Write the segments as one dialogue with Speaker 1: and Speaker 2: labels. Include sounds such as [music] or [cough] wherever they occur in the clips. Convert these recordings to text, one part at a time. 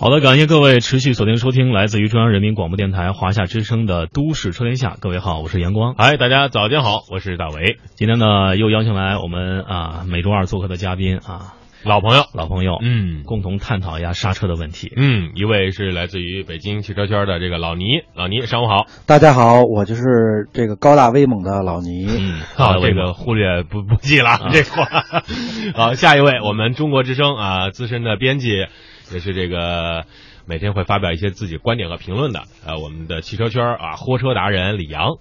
Speaker 1: 好的，感谢各位持续锁定收听来自于中央人民广播电台华夏之声的《都市车天下》。各位好，我是阳光。
Speaker 2: 哎，大家早间好，我是大伟。
Speaker 1: 今天呢，又邀请来我们啊每周二做客的嘉宾啊，
Speaker 2: 老朋友，
Speaker 1: 老朋友，
Speaker 2: 嗯
Speaker 1: 共同探讨一下刹车的问题。
Speaker 2: 嗯，一位是来自于北京汽车圈的这个老倪，老倪，上午好。
Speaker 3: 大家好，我就是这个高大威猛的老倪。
Speaker 1: 嗯，
Speaker 2: 好，这个忽略不不计了，这话。[laughs] [laughs] 好，下一位，我们中国之声啊资深的编辑，也是这个每天会发表一些自己观点和评论的，呃，我们的汽车圈啊货车达人李阳。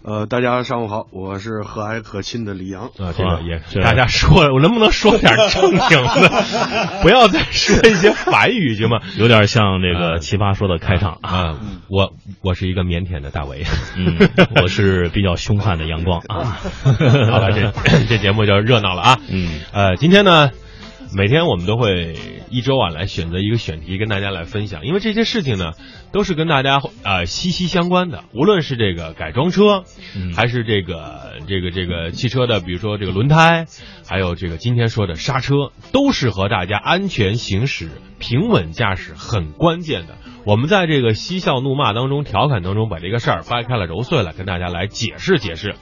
Speaker 4: 呃，大家上午好，我是和蔼可亲的李阳。
Speaker 2: 啊，这个也
Speaker 1: 是
Speaker 2: 大家说，我能不能说点正经的，[laughs] 不要再说一些反语行吗？
Speaker 1: 有点像这个奇葩说的开场啊。
Speaker 2: 啊，我我是一个腼腆的大伟。
Speaker 1: 嗯，我是比较凶悍的阳光啊。[laughs]
Speaker 2: 好了，这 [laughs] 这节目就热闹了啊。
Speaker 1: 嗯，
Speaker 2: 呃，今天呢，每天我们都会一周啊来选择一个选题跟大家来分享，因为这些事情呢都是跟大家呃息息相关的，无论是这个改装车，
Speaker 1: 嗯
Speaker 2: 还是这个这个这个汽车的，比如说这个轮胎，还有这个今天说的刹车，都是和大家安全行驶、平稳驾驶很关键的。我们在这个嬉笑怒骂当中、调侃当中，把这个事儿掰开了揉碎了，跟大家来解释解释。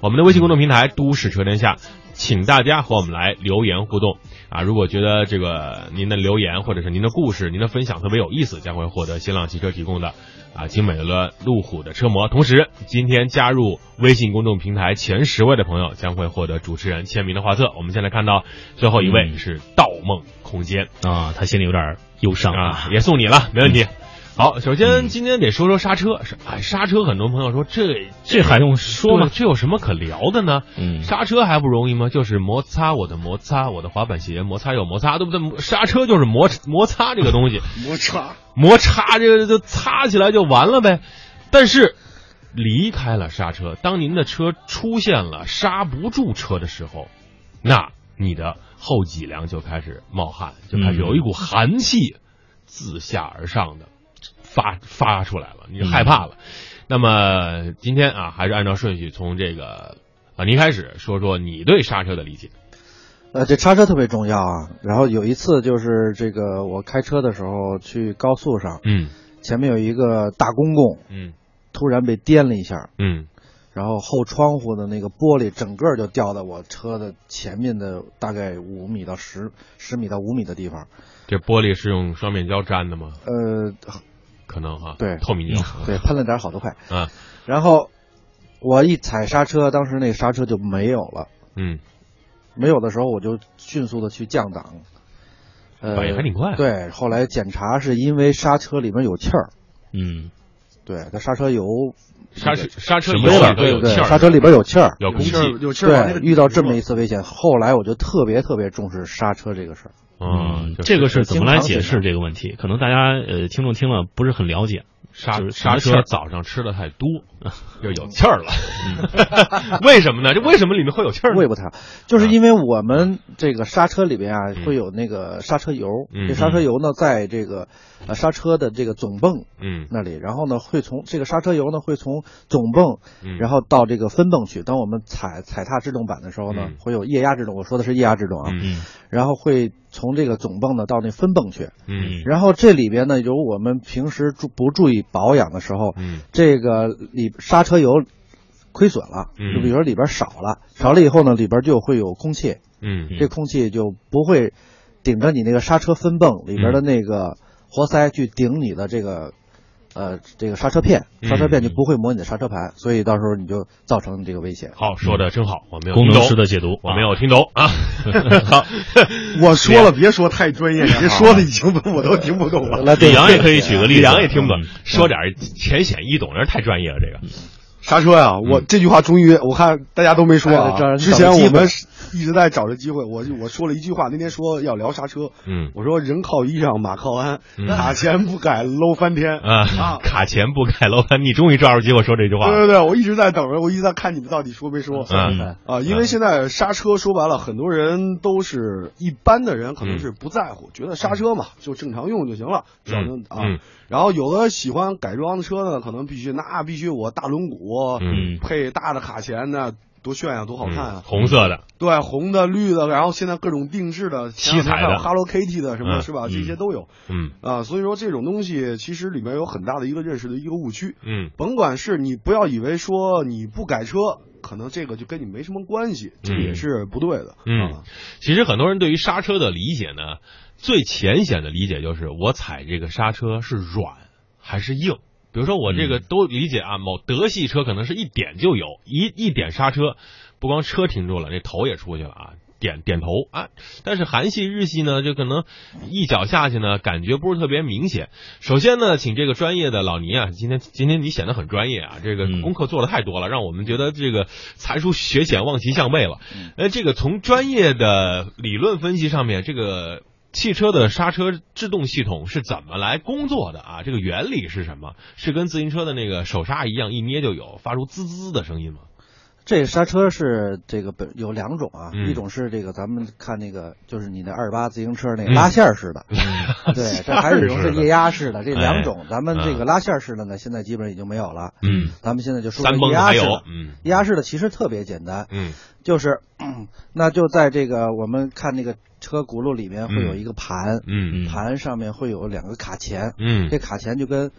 Speaker 2: 我们的微信公众平台“都市车天下”，请大家和我们来留言互动啊！如果觉得这个您的留言或者是您的故事、您的分享特别有意思，将会获得新浪汽车提供的啊精美的路虎的车模。同时，今天加入微信公众平台前十位的朋友将会获得主持人签名的画册。我们现在看到最后一位
Speaker 1: 嗯
Speaker 2: 是盗梦空间
Speaker 1: 啊，他心里有点忧伤
Speaker 2: 啊，也送你了，没问题。好，首先
Speaker 1: 嗯
Speaker 2: 今天得说说刹车，哎，刹车很多朋友说这
Speaker 1: 这还用说吗？
Speaker 2: 这有什么可聊的呢？
Speaker 1: 嗯
Speaker 2: 刹车还不容易吗？就是摩擦我的摩擦，我的滑板鞋摩擦有摩擦，对不对？刹车就是摩摩擦这个东西，[laughs]
Speaker 4: 摩擦，
Speaker 2: 摩擦这个就擦起来就完了呗。但是离开了刹车，当您的车出现了刹不住车的时候，那你的后脊梁就开始冒汗，就开始有一股寒气自下而上的发发出来了，你就害怕了。那么今天啊，还是按照顺序从这个啊您开始说说你对刹车的理解。
Speaker 3: 呃，这刹车特别重要啊。然后有一次就是这个我开车的时候去高速上，
Speaker 2: 嗯
Speaker 3: 前面有一个大公共，
Speaker 2: 嗯
Speaker 3: 突然被颠了一下，
Speaker 2: 嗯
Speaker 3: 然后后窗户的那个玻璃整个就掉在我车的前面的大概五米到十十米到五米的地方。
Speaker 2: 这玻璃是用双面胶粘的吗？
Speaker 3: 呃，
Speaker 2: 可能哈，
Speaker 3: 对
Speaker 2: 透明胶。
Speaker 3: 对，喷了点好多块。
Speaker 2: 啊，
Speaker 3: 然后我一踩刹车，当时那刹车就没有了。
Speaker 2: 嗯，
Speaker 3: 没有的时候，我就迅速的去降档。呃，
Speaker 2: 反应还挺快
Speaker 3: 对，后来检查是因为刹车里面有气儿，
Speaker 1: 嗯
Speaker 3: 对，它刹车油
Speaker 2: 刹车刹车里头
Speaker 3: 对对，
Speaker 2: 有气儿，
Speaker 3: 刹车里边有气儿。
Speaker 2: 有空气
Speaker 4: 有气。儿，有气儿往那
Speaker 3: 对，遇到这么一次危险，后来我就特别特别重视刹车这个事儿。
Speaker 2: 嗯，
Speaker 1: 这个是怎么来解释这个问题？可能大家呃听众听了不是很了解。
Speaker 2: 刹
Speaker 1: 就是
Speaker 2: 刹车早上吃的太多，[laughs] 就有气儿了。[laughs] 为什么呢？这为什么里面会有气儿呢？
Speaker 3: 我也不太，就是因为我们这个刹车里边啊
Speaker 2: 嗯
Speaker 3: 会有那个刹车油，
Speaker 2: 嗯
Speaker 3: 这刹车油呢在这个呃刹车的这个总泵
Speaker 2: 嗯
Speaker 3: 那里，然后呢会从这个刹车油呢会从总泵
Speaker 2: 嗯，
Speaker 3: 然后到这个分泵去。当我们踩踩踏制动板的时候呢，
Speaker 2: 嗯
Speaker 3: 会有液压制动，我说的是液压制动啊，
Speaker 2: 嗯
Speaker 1: 嗯
Speaker 3: 然后会从这个总泵呢到那分泵去，
Speaker 2: 嗯
Speaker 3: 然后这里边呢有我们平时注不注意保养的时候，
Speaker 2: 嗯。
Speaker 3: 这个里刹车油亏损了，
Speaker 2: 嗯。
Speaker 3: 就比如说里边少了，少了以后呢，里边就会有空气，
Speaker 2: 嗯。
Speaker 3: 这空气就不会顶着你那个刹车分泵里边的那个活塞去顶你的这个。呃，这个刹车片，
Speaker 2: 嗯
Speaker 3: 刹车片就不会磨你的刹车盘，所以到时候你就造成这个危险。
Speaker 2: 好，说的真好，我没有
Speaker 1: 工程师的解读，
Speaker 2: 我没有听懂啊。[laughs] [laughs] 好，
Speaker 4: 我说了，别说太专业，你这说的已经我都听不懂了。
Speaker 3: 来，
Speaker 1: 李阳也可以举个例子，
Speaker 2: 李阳也听不懂
Speaker 1: 嗯，
Speaker 2: 说点浅显易懂，人太专业了。这个
Speaker 4: 刹车呀，我这句话终于我看大家都没说啊。之前我们一直在找着机会，我我说了一句话，那天说要聊刹车，
Speaker 2: 嗯。
Speaker 4: 我说人靠衣裳，马靠鞍
Speaker 2: 嗯，
Speaker 4: 卡钳不改搂翻天。
Speaker 2: 啊
Speaker 4: 啊，
Speaker 2: 卡钳不改搂翻，你终于抓住机会说这句话。
Speaker 4: 对对对，我一直在等着，我一直在看你们到底说没说。
Speaker 2: 嗯。
Speaker 4: 啊，因为现在刹车说白了，很多人都是一般的人可能是不在乎，觉得刹车嘛就正常用就行了，只要能啊。
Speaker 2: 嗯。
Speaker 4: 然后有的喜欢改装的车呢，可能必须那必须我大轮毂，
Speaker 1: 嗯
Speaker 4: 配大的卡钳呢，多炫呀，多好看啊！
Speaker 2: 嗯红色的，
Speaker 4: 对，红的、绿的，然后现在各种定制的，
Speaker 2: 七彩的
Speaker 4: Hello Kitty 的什么、
Speaker 2: 嗯
Speaker 4: 是吧？
Speaker 1: 嗯
Speaker 4: 这些都有
Speaker 2: 嗯
Speaker 4: 啊。所以说这种东西其实里面有很大的一个认识的一个误区。
Speaker 2: 嗯
Speaker 4: 甭管是你不要以为说你不改车，可能这个就跟你没什么关系，这也是不对的。
Speaker 2: 嗯
Speaker 4: 啊，
Speaker 2: 其实很多人对于刹车的理解呢，最浅显的理解就是我踩这个刹车是软还是硬。比如说我这个都理解啊，某德系车可能是一点就有，一一点刹车，不光车停住了，这头也出去了啊。点点头啊，但是韩系、日系呢，就可能一脚下去呢，感觉不是特别明显。首先呢，请这个专业的老倪啊，今天今天你显得很专业啊，这个
Speaker 1: 嗯
Speaker 2: 功课做的太多了，让我们觉得这个才疏学浅，望其项背了。呃，这个从专业的理论分析上面，这个汽车的刹车制动系统是怎么来工作的啊？这个原理是什么？是跟自行车的那个手刹一样，一捏就有，发出滋滋的声音吗？
Speaker 3: 这个刹车是这个本有两种啊，
Speaker 2: 嗯
Speaker 3: 一种是这个咱们看那个就是你那二八自行车那个
Speaker 2: 嗯
Speaker 3: 拉线儿式的，对，这还有一种是液压式的，这
Speaker 2: 哎
Speaker 3: 两种，咱们这
Speaker 2: 嗯
Speaker 3: 个拉线儿式的呢，现在基本上已经没有了，
Speaker 2: 嗯，
Speaker 3: 咱们现在就说
Speaker 2: 三
Speaker 3: 液
Speaker 2: 蹦子还有
Speaker 3: 压式的，，
Speaker 2: 嗯
Speaker 3: 液压式的其实特别简单，
Speaker 2: 嗯
Speaker 3: 就是，[clears throat] 嗯那就在这个我们看那个车轱辘里面会有一个盘，
Speaker 2: 嗯
Speaker 3: 盘上面会有两个卡钳，
Speaker 2: 嗯
Speaker 3: 这卡钳就跟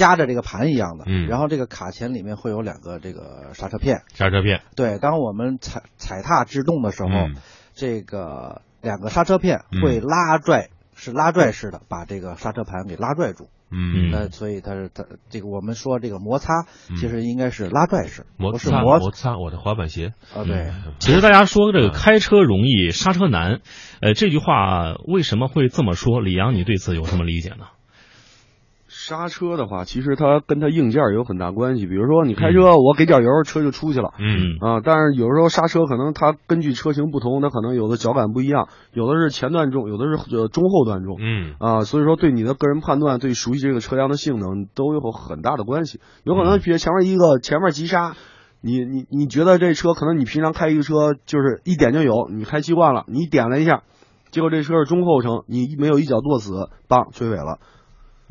Speaker 3: 夹着这个盘一样的，
Speaker 2: 嗯。
Speaker 3: 然后这个卡钳里面会有两个这个刹车片，
Speaker 2: 刹车片，
Speaker 3: 对，当我们踩踩踏制动的时候，
Speaker 2: 嗯。
Speaker 3: 这个两个刹车片
Speaker 2: 嗯
Speaker 3: 会拉拽，是拉拽式的把这个刹车盘给拉拽住，
Speaker 2: 嗯。
Speaker 3: 那所以它是它这个我们说这个摩擦
Speaker 2: 嗯。
Speaker 3: 其实应该是拉拽式，
Speaker 2: 摩擦
Speaker 3: 摩
Speaker 2: 摩擦我的滑板鞋，
Speaker 3: 啊，对。
Speaker 2: 嗯
Speaker 1: 其实大家说这个开车容易刹车难，呃，这句话为什么会这么说？李阳，你对此有什么理解呢？
Speaker 4: 刹车的话，其实它跟它硬件儿有很大关系。比如说你开车，我给点油，车就出去了。
Speaker 2: 嗯
Speaker 4: 啊，但是有时候刹车可能它根据车型不同，它可能有的脚感不一样，有的是前段重，有的是呃中后段重。
Speaker 2: 嗯
Speaker 4: 啊，所以说对你的个人判断，对熟悉这个车辆的性能都有很大的关系。有可能比如前面一个前面急刹，你你你觉得这车可能你平常开一个车就是一点就有，你开习惯了，你点了一下，结果这车是中后程，你没有一脚跺死，梆追尾了。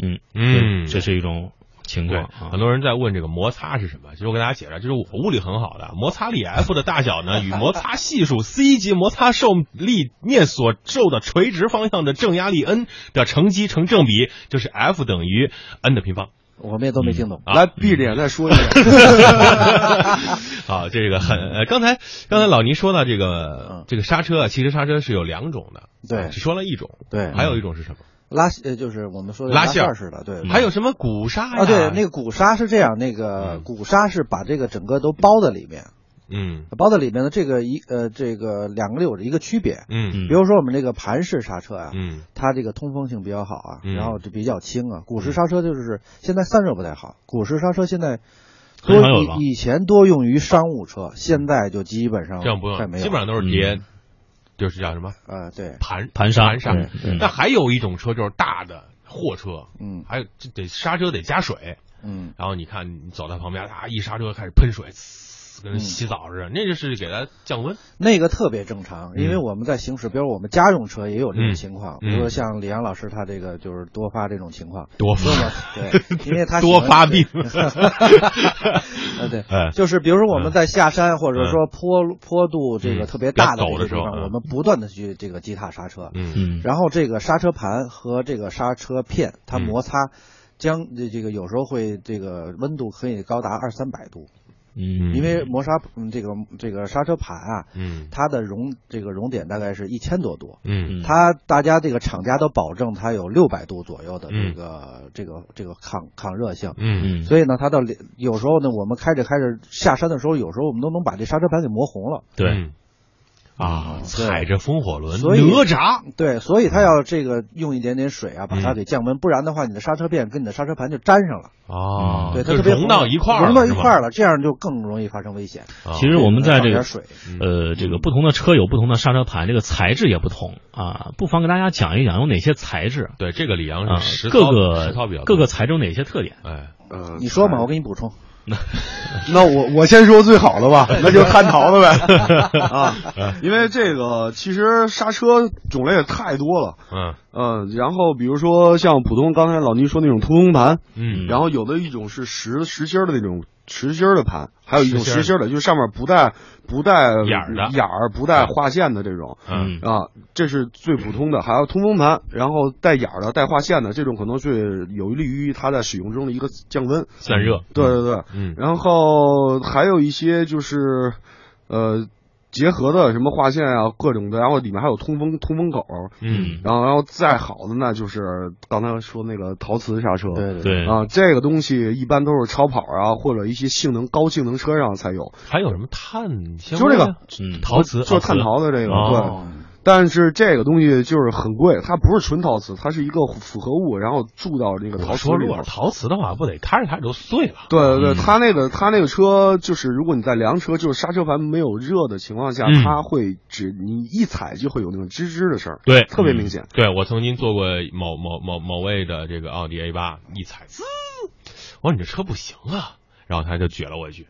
Speaker 1: 嗯
Speaker 2: 嗯
Speaker 1: 这是一种情况，啊
Speaker 2: 很。多人在问这个摩擦是什么。其实我给大家解释，就是我物理很好的摩擦力 F 的大小呢，与摩擦系数 C 及摩擦受力面所受的垂直方向的正压力 N 的乘积成正比，就是 F 等于 N 的平方。
Speaker 3: 我们也都没听懂。
Speaker 2: 啊
Speaker 4: 来闭着眼再说一遍。[laughs]
Speaker 2: 好，这个很呃，刚才刚才老倪说到这个
Speaker 3: 嗯
Speaker 2: 这个刹车啊，其实刹车是有两种的，
Speaker 3: 对
Speaker 2: 只说了一种，
Speaker 3: 对，
Speaker 2: 还有一种是什么？
Speaker 3: 拉呃就是我们说的
Speaker 2: 拉线儿
Speaker 3: 似的，对。
Speaker 2: 还有什么鼓刹呀？
Speaker 3: 啊，对，那个鼓刹是这样，那个
Speaker 2: 嗯
Speaker 3: 鼓刹是把这个整个都包在里面，
Speaker 2: 嗯
Speaker 3: 包在里面的这个一呃这个两个有着一个区别。
Speaker 2: 嗯
Speaker 1: 嗯
Speaker 3: 比如说我们这个盘式刹车啊，
Speaker 2: 嗯
Speaker 3: 它这个通风性比较好啊，
Speaker 2: 嗯
Speaker 3: 然后就比较轻啊。鼓式刹车就是现在散热不太好，鼓式刹车现在多以以前多用于商务车，现在就基本上
Speaker 2: 这样不用，
Speaker 3: 快没有，
Speaker 2: 基本上都是叠，就是叫什么？
Speaker 3: 呃对，
Speaker 2: 盘
Speaker 1: 盘刹
Speaker 2: 盘刹那还有一种车就是大的货车，
Speaker 3: 嗯。
Speaker 2: 还有这得刹车得加水，
Speaker 3: 嗯。
Speaker 2: 然后你看你走在旁边，啊一刹车开始喷水，呲跟
Speaker 3: 嗯。
Speaker 2: 洗澡似的，那就是给它降温。
Speaker 3: 那个特别正常，因为
Speaker 2: 嗯。
Speaker 3: 我们在行驶，比如我们家用车也有这
Speaker 2: 嗯
Speaker 3: 种情况，
Speaker 2: 嗯。
Speaker 3: 比如说像李阳老师他这个就是多发这种情况，
Speaker 2: 多
Speaker 3: 那么对，[laughs] 因为他
Speaker 2: 多发病
Speaker 3: 呃 [laughs] 对，[laughs]
Speaker 2: 哎，
Speaker 3: 就是比如说我们在下山或者
Speaker 2: 嗯。
Speaker 3: 说坡坡度这个特别大的
Speaker 2: 时候
Speaker 3: 我们不断的去这个击踏刹车，
Speaker 2: 嗯。
Speaker 1: 嗯。
Speaker 3: 然后这个刹车盘和这个刹车片它
Speaker 2: 嗯。
Speaker 3: 摩擦。将这这个有时候会这个温度可以高达二三百度，
Speaker 1: 嗯，
Speaker 3: 因为磨砂嗯这个这个刹车盘啊，
Speaker 2: 嗯。
Speaker 3: 它的熔这个熔点大概是一千多度，
Speaker 2: 嗯。
Speaker 3: 它大家这个厂家都保证它有六百度左右的
Speaker 2: 嗯。
Speaker 3: 这个、这个这个抗抗热性，
Speaker 2: 嗯。
Speaker 1: 嗯
Speaker 3: 所以呢，它到有时候呢，我们开着开着下山的时候，有时候我们都能把这刹车盘给磨红了。
Speaker 1: 对，
Speaker 2: 嗯啊，踩着风火轮，
Speaker 3: 所以
Speaker 2: 哪吒。
Speaker 3: 对，所以他要这个用一点点水啊，把它
Speaker 2: 嗯
Speaker 3: 给降温，不然的话，你的刹车片跟你的刹车盘就粘上了，
Speaker 2: 哦，
Speaker 3: 对，它
Speaker 2: 就
Speaker 3: 特别
Speaker 2: 融到一块儿了，
Speaker 3: 融到一块儿了，这样就更容易发生危险。
Speaker 2: 啊
Speaker 1: 其实我们在这个
Speaker 3: 水，
Speaker 1: 呃，这个不同的车有不同的刹车盘，这个材质也不同啊，不妨给大家讲一讲有哪些材质
Speaker 2: 对这个李阳
Speaker 1: 啊
Speaker 2: 是
Speaker 1: 各个
Speaker 2: 实操比较
Speaker 1: 各个材质有哪些特点？
Speaker 2: 哎，
Speaker 4: 呃，
Speaker 3: 你说嘛，我给你补充。[laughs]
Speaker 4: 那我我先说最好的吧，那就汉陶的呗。[laughs] 啊，因为这个其实刹车种类也太多了，
Speaker 2: 嗯。
Speaker 4: 嗯，然后比如说像普通刚才老倪说那种通风盘，
Speaker 2: 嗯，
Speaker 4: 然后有的一种是实实心的那种实心儿的盘，还有一种
Speaker 2: 实心儿
Speaker 4: 的，就是上面不带不带
Speaker 2: 眼儿的
Speaker 4: 眼儿不带划线的这种。
Speaker 2: 嗯
Speaker 4: 啊，这是最普通的，还有通风盘，然后带眼儿的、带划线的，这种可能是有利于它在使用中的一个降温。
Speaker 2: 散热，
Speaker 4: 对对对，
Speaker 2: 嗯
Speaker 4: 然后还有一些就是，呃，结合的什么划线啊，各种的，然后里面还有通风通风口，
Speaker 2: 嗯。
Speaker 4: 然后然后再好的那就是刚才说那个陶瓷刹车，
Speaker 3: 对对
Speaker 1: 对。
Speaker 4: 啊，这个东西一般都是超跑啊或者一些性能高性能车上才有，
Speaker 2: 还有什么碳
Speaker 4: 就是这个
Speaker 1: 嗯。
Speaker 2: 陶瓷，
Speaker 4: 就是碳陶的这个，
Speaker 2: 哦。
Speaker 4: 对。但是这个东西就是很贵，它不是纯陶瓷，它是一个复合物，然后注到这个陶瓷。
Speaker 2: 如果是陶瓷的话，不得开着开着就碎了？
Speaker 4: 对对对，
Speaker 1: 嗯
Speaker 4: 它那个它那个车就是，如果你在凉车，就是刹车盘没有热的情况下，
Speaker 2: 嗯
Speaker 4: 它会只你一踩就会有那种吱吱的声儿，
Speaker 2: 对，
Speaker 4: 特别明显。
Speaker 2: 对我曾经坐过某某某某位的这个奥迪 A 八，一踩滋，我说你这车不行啊，然后他就撅了我一句，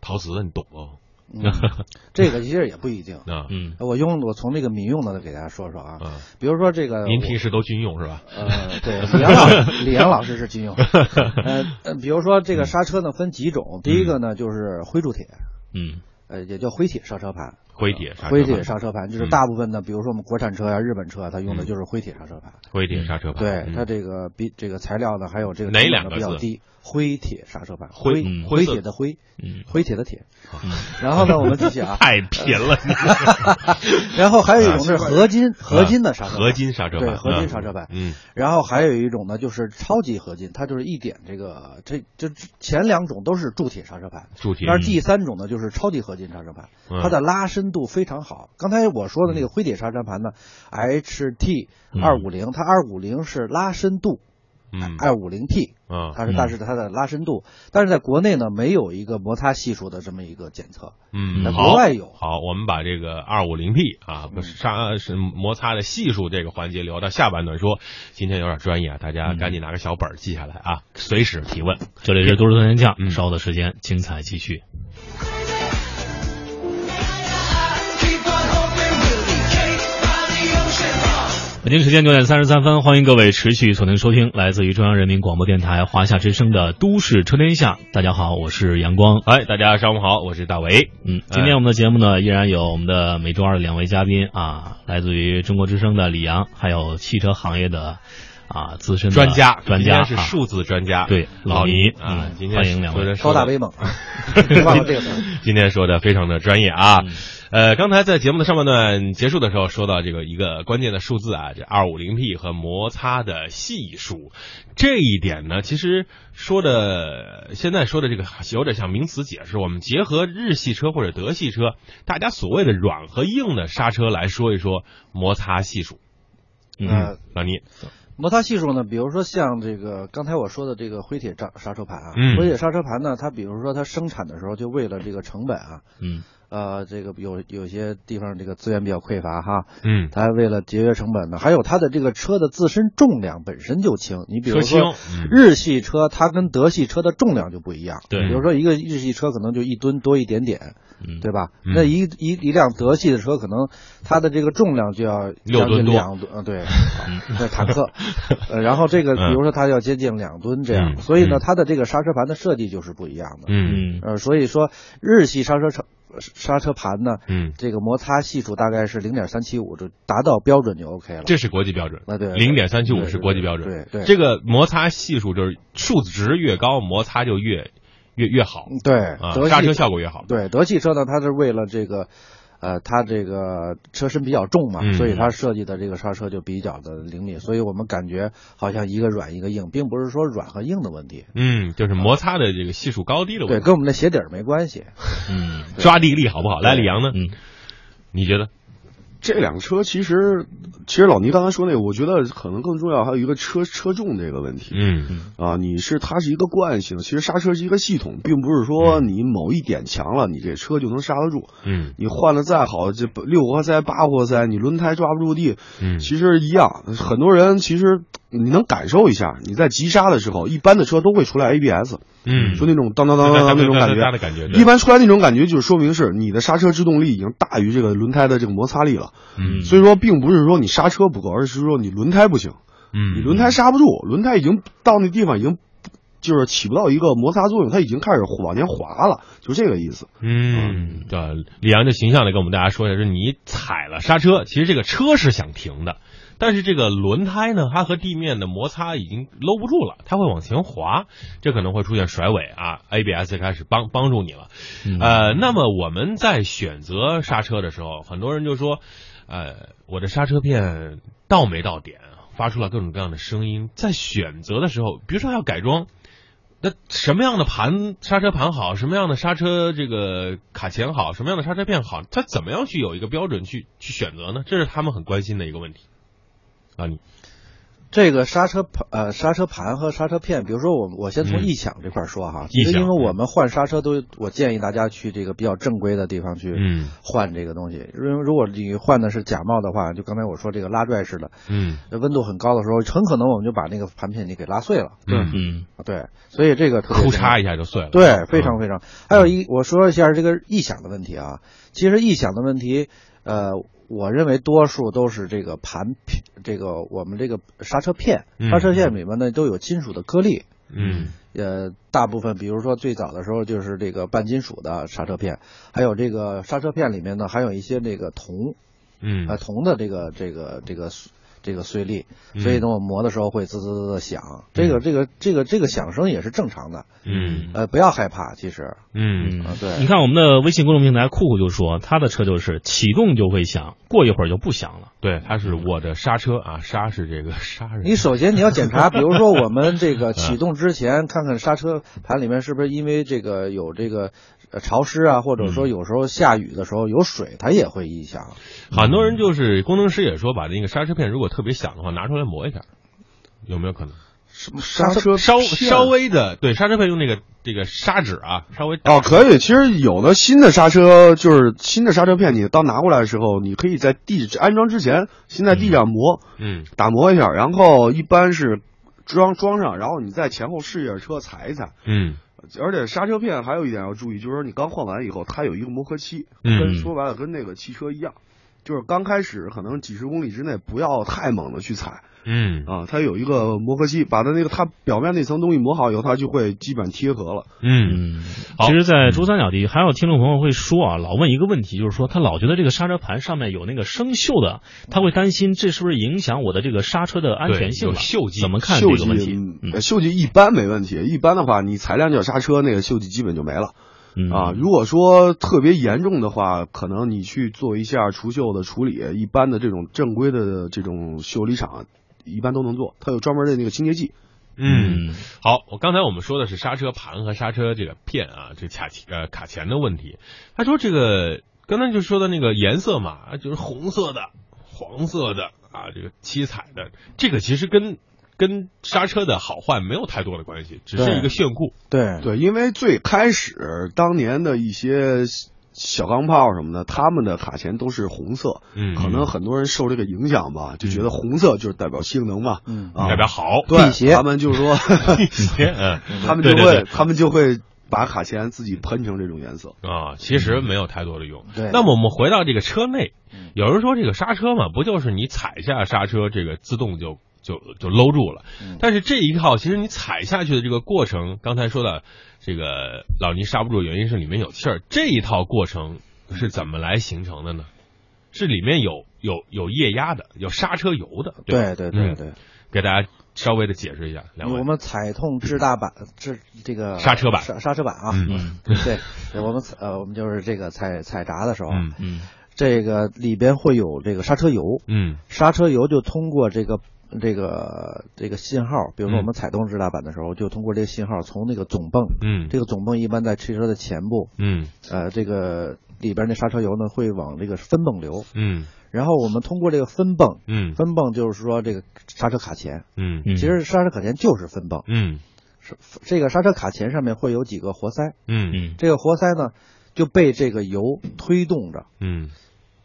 Speaker 2: 陶瓷的你懂吗？
Speaker 3: 嗯，[laughs] 这个其实也不一定。
Speaker 2: 啊，
Speaker 1: 嗯
Speaker 3: 我用我从这个民用的给大家说说啊，
Speaker 2: 嗯，
Speaker 3: 比如说这个
Speaker 2: 您平时都军用是吧？
Speaker 3: 呃，对，李阳老 [laughs] 李阳老师是军用。呃，呃比如说这个刹车呢分几种，第一个呢就是灰铸铁，
Speaker 1: 嗯
Speaker 3: 呃，也叫灰铁刹车盘。
Speaker 2: 灰铁刹车
Speaker 3: 灰铁
Speaker 2: 盘
Speaker 3: 刹车盘就是
Speaker 2: 嗯。
Speaker 3: 大部分的，比如说我们国产车呀、日本车啊，它用的就是灰铁刹车盘。
Speaker 2: 灰铁刹车盘，
Speaker 3: 对
Speaker 2: 嗯。
Speaker 3: 它这个比这个材料呢，还有这个
Speaker 2: 哪两个
Speaker 3: 比较低，灰铁刹车盘，
Speaker 2: 灰
Speaker 3: 灰铁的灰，
Speaker 1: 嗯
Speaker 3: 灰铁的铁。
Speaker 1: 嗯。
Speaker 3: 然后呢，我们继续啊，[laughs]
Speaker 2: 太贫了，[laughs]
Speaker 3: 然后还有一种是合金合金的刹车盘，
Speaker 2: 合金刹车盘，
Speaker 3: 对合金刹车盘。
Speaker 2: 嗯。
Speaker 3: 然后还有一种呢，就是超级合金，它就是一点这个，这就前两种都是铸铁刹车盘，
Speaker 2: 铸铁。
Speaker 3: 但是第三种呢就是超级合金刹车盘，
Speaker 2: 嗯。
Speaker 3: 它的拉伸度非常好。刚才我说的那个灰铁刹车盘呢，HT 二五零，它二五零是拉深度，
Speaker 2: 嗯
Speaker 3: 二五零 T
Speaker 2: 嗯
Speaker 3: 它是但是它的拉伸度，但是在国内呢没有一个摩擦系数的这么一个检测，在
Speaker 2: 嗯在
Speaker 3: 国外有。
Speaker 2: 好，我们把这个二五零 P 啊，不是刹是摩擦的系数这个环节留到下半段说。今天有点专业啊，大家赶紧拿个小本记下来啊，随时提问。
Speaker 1: 这里是都市特天价
Speaker 2: 嗯，
Speaker 1: 稍后的时间精彩继续。北京时间九点三十三分，欢迎各位持续锁定收听来自于中央人民广播电台华夏之声的《都市车天下》。大家好，我是阳光。
Speaker 2: 哎，大家上午好，我是大伟。
Speaker 1: 嗯，今天我们的节目呢，依然有我们的每周二的两位嘉宾啊，来自于中国之声的李阳，还有汽车行业的啊资深
Speaker 2: 专家，
Speaker 1: 专家
Speaker 2: 是
Speaker 1: 啊
Speaker 2: 数字专家，
Speaker 1: 对老倪
Speaker 2: 啊
Speaker 1: 嗯，
Speaker 2: 今天
Speaker 1: 欢迎两位
Speaker 3: 高大威猛，[laughs] 忘了这个词。
Speaker 2: 今天说的非常的专业啊。
Speaker 1: 嗯
Speaker 2: 呃，刚才在节目的上半段结束的时候说到这个一个关键的数字啊，这二五零 P 和摩擦的系数，这一点呢，其实说的现在说的这个有点像名词解释。我们结合日系车或者德系车，大家所谓的软和硬的刹车来说一说摩擦系数。
Speaker 1: 嗯
Speaker 3: 呃，
Speaker 2: 老倪，
Speaker 3: 摩擦系数呢，比如说像这个刚才我说的这个灰铁刹刹车盘啊，
Speaker 2: 嗯
Speaker 3: 灰铁刹车盘呢，它比如说它生产的时候就为了这个成本啊，
Speaker 1: 嗯
Speaker 3: 呃，这个有有些地方这个资源比较匮乏哈，
Speaker 2: 嗯，
Speaker 3: 它为了节约成本呢，还有它的这个车的自身重量本身就轻，你比如说，
Speaker 2: 嗯。
Speaker 3: 日系车它跟德系车的重量就不一样，
Speaker 1: 对。
Speaker 3: 比如说一个日系车可能就一吨多一点点，
Speaker 1: 嗯，
Speaker 3: 对吧？
Speaker 2: 嗯？
Speaker 3: 那一一一辆德系的车可能它的这个重量就要将近两吨，嗯，对，[laughs] 那，坦克，呃，然后这个比
Speaker 2: 嗯
Speaker 3: 如说它要接近两吨这样，
Speaker 2: 嗯
Speaker 3: 所以呢
Speaker 2: 嗯，
Speaker 3: 它的这个刹车盘的设计就是不一样的，
Speaker 2: 嗯。
Speaker 1: 嗯
Speaker 3: 呃，所以说日系刹车车刹车盘呢，
Speaker 2: 嗯，
Speaker 3: 这个摩擦系数大概是零点三七五，就达到标准就 OK 了。
Speaker 2: 这是国际标准。
Speaker 3: 啊，对，
Speaker 2: 零点三七五是国际标准。
Speaker 3: 对对，
Speaker 2: 这个摩擦系数就是数值越高，摩擦就越越越好
Speaker 3: 对
Speaker 2: 啊，刹车效果越好。
Speaker 3: 对德系车呢，它是为了这个。呃，它这个车身比较重嘛，
Speaker 2: 嗯
Speaker 3: 所以它设计的这个刹车就比较的灵敏，所以我们感觉好像一个软一个硬，并不是说软和硬的问题，
Speaker 2: 嗯，就是摩擦的这个系数高低的，问题。
Speaker 3: 对跟我们的鞋底儿没关系。
Speaker 1: 嗯
Speaker 2: 抓地力好不好？来，李阳呢？
Speaker 1: 嗯
Speaker 2: 你觉得？
Speaker 4: 这辆车其实，其实老倪刚才说那个，我觉得可能更重要，还有一个车车重这个问题。
Speaker 2: 嗯
Speaker 4: 啊，你是它是一个惯性，其实刹车是一个系统，并不是说你某一点强了，你这车就能刹得住。
Speaker 2: 嗯
Speaker 4: 你换的再好，这六活塞、八活塞，你轮胎抓不住地，
Speaker 2: 嗯
Speaker 4: 其实一样。很多人其实你能感受一下，你在急刹的时候，一般的车都会出来 ABS，
Speaker 2: 嗯，
Speaker 4: 就那种当当当当当那种感觉。
Speaker 2: 感觉。
Speaker 4: 一般出来那种感觉，就是说明是你的刹车制动力已经大于这个轮胎的这个摩擦力了。
Speaker 2: 嗯
Speaker 4: 所以说，并不是说你刹车不够，而是说你轮胎不行，
Speaker 2: 嗯，
Speaker 4: 你轮胎刹不住，轮胎已经到那地方已经就是起不到一个摩擦作用，它已经开始往前滑了，就这个意思。
Speaker 2: 嗯，对，李阳的形象的跟我们大家说一下，就是你踩了刹车，其实这个车是想停的，但是这个轮胎呢，它和地面的摩擦已经搂不住了，它会往前滑，这可能会出现甩尾啊，ABS 开始帮帮助你了。呃，那么我们在选择刹车的时候，很多人就说，呃，我的刹车片到没到点，发出了各种各样的声音，在选择的时候，比如说要改装。那什么样的盘刹车盘好，什么样的刹车这个卡钳好，什么样的刹车片好，它怎么样去有一个标准去去选择呢？这是他们很关心的一个问题。啊，你
Speaker 3: 这个刹车盘呃刹车盘和刹车片，比如说我我先从
Speaker 2: 嗯。
Speaker 3: 异响这块儿说哈，其实因为我们换刹车都，我建议大家去这个比较正规的地方去
Speaker 2: 嗯。
Speaker 3: 换这个东西，因为如果你换的是假冒的话，就刚才我说这个拉拽式的，
Speaker 2: 嗯。
Speaker 3: 温度很高的时候，很可能我们就把那个盘片你给拉碎了。
Speaker 2: 对。
Speaker 1: 嗯。
Speaker 3: 啊，对，所以这个特别
Speaker 2: 哭
Speaker 3: 重要。
Speaker 2: 嚓一下就碎了。
Speaker 3: 对，非常
Speaker 2: 嗯
Speaker 3: 非常。还有一，我说一下这个异响的问题啊。其实异响的问题，呃，我认为多数都是这个盘片，这个我们这个刹车片，
Speaker 2: 嗯
Speaker 3: 刹车片里面呢都有金属的颗粒。
Speaker 2: 嗯
Speaker 3: 呃，大部分比如说最早的时候就是这个半金属的刹车片，还有这个刹车片里面呢还有一些这个铜，
Speaker 2: 嗯
Speaker 3: 呃，铜的这个这个这个这个碎粒，
Speaker 2: 嗯
Speaker 3: 所以呢我磨的时候会滋滋滋的响，这个这个这个这个响声也是正常的，
Speaker 2: 嗯
Speaker 3: 呃，不要害怕，其实。
Speaker 2: 嗯
Speaker 3: 啊，对，
Speaker 1: 你看我们的微信公众平台酷酷就说他的车就是启动就会响，过一会儿就不响了。
Speaker 2: 对，他是我的刹车啊，刹是这个 [laughs] 刹是。
Speaker 3: 你首先你要检查，比如说我们这个 [laughs] 启动之前，看看刹车盘里面是不是因为这个有这个呃潮湿啊，或者说有时候下雨的时候有水，它也会异响。
Speaker 2: 很多人就是工程师也说，把那个刹车片如果特别响的话，拿出来磨一下，有没有可能？
Speaker 4: 什么刹车
Speaker 2: 稍
Speaker 4: 片
Speaker 2: 稍微的对刹车片用那个这个砂纸啊，稍微
Speaker 4: 哦，可以。其实有的新的刹车就是新的刹车片，你当拿过来的时候，你可以在地安装之前先在地上磨，
Speaker 2: 嗯
Speaker 4: 打磨一下，然后一般是装装上，然后你在前后试一下车踩一踩。
Speaker 2: 嗯
Speaker 4: 而且刹车片还有一点要注意，就是说你刚换完以后，它有一个磨合期，
Speaker 2: 嗯。
Speaker 4: 跟说白了跟那个汽车一样，就是刚开始可能几十公里之内不要太猛的去踩
Speaker 2: 嗯
Speaker 4: 啊，它有一个磨合期，把它那个它表面那层东西磨好以后，它就会基本贴合了。
Speaker 2: 嗯
Speaker 1: 其实，在珠三角地还有听众朋友会说啊，老问一个问题，就是说他老觉得这个刹车盘上面有那个生锈的，他会担心这是不是影响我的这个刹车的安全性了？
Speaker 2: 有锈迹
Speaker 1: 怎么看这
Speaker 4: 锈迹
Speaker 1: 个问题？
Speaker 4: 嗯
Speaker 1: 嗯
Speaker 4: 锈迹一般没问题，一般的话你踩两脚刹车，那个锈迹基本就没了。
Speaker 1: 嗯
Speaker 4: 啊，如果说特别严重的话，可能你去做一下除锈的处理，一般的这种正规的这种修理厂一般都能做，它有专门的那个清洁剂。
Speaker 2: 嗯，好，我刚才我们说的是刹车盘和刹车这个片啊，这卡钳呃卡钳的问题。他说这个刚才就说的那个颜色嘛，就是红色的、黄色的啊，这个七彩的，这个其实跟跟刹车的好坏没有太多的关系，只是一个炫酷。
Speaker 3: 对
Speaker 4: 对，因为最开始当年的一些小钢炮什么的，他们的卡钳都是红色，
Speaker 2: 嗯，
Speaker 4: 可能很多人受这个影响吧，就觉得红色就是代表性能嘛，
Speaker 3: 嗯。
Speaker 4: 啊，
Speaker 2: 代表好。
Speaker 4: 对
Speaker 3: 辟邪。
Speaker 4: 他们就说，[laughs]
Speaker 2: 嗯，
Speaker 4: 他们就会他们就会把卡钳自己喷成这种颜色。
Speaker 2: 啊，其实没有太多的用。
Speaker 3: 对。
Speaker 2: 那么我们回到这个车内
Speaker 3: 嗯，
Speaker 2: 有人说这个刹车嘛，不就是你踩下刹车，这个自动就就就搂住了。
Speaker 3: 嗯
Speaker 2: 但是这一套其实你踩下去的这个过程，刚才说的这个老倪刹不住，原因是里面有气儿。这一套过程是怎么来形成的呢？是里面有有有液压的，有刹车油的，吧
Speaker 3: 对对对
Speaker 2: 嗯
Speaker 3: 对，
Speaker 2: 给大家稍微的解释一下，两位。
Speaker 3: 我们踩痛制大板制这个
Speaker 2: 刹车板
Speaker 3: 刹刹车板啊，
Speaker 2: 嗯
Speaker 3: 对，我们踩呃我们就是这个踩踩闸的时候，
Speaker 2: 嗯
Speaker 1: 嗯
Speaker 3: 这个里边会有这个刹车油，
Speaker 2: 嗯
Speaker 3: 刹车油就通过这个这个这个信号，比如说
Speaker 2: 嗯。
Speaker 3: 我们踩动制大板的时候，就通过这个信号从那个总泵，
Speaker 2: 嗯。
Speaker 3: 这个总泵一般在汽车的前部，
Speaker 2: 嗯。
Speaker 3: 呃，这个里边那刹车油呢会往这个分泵流，
Speaker 2: 嗯。
Speaker 3: 然后我们通过这个分泵，
Speaker 2: 嗯。
Speaker 3: 分泵就是说这个刹车卡钳，
Speaker 2: 嗯。
Speaker 1: 嗯，
Speaker 3: 其实刹车卡钳就是分泵，
Speaker 2: 嗯。
Speaker 3: 是这个刹车卡钳上面会有几个活塞，
Speaker 2: 嗯。
Speaker 1: 嗯。
Speaker 3: 这个活塞呢就被这个油推动着，
Speaker 2: 嗯。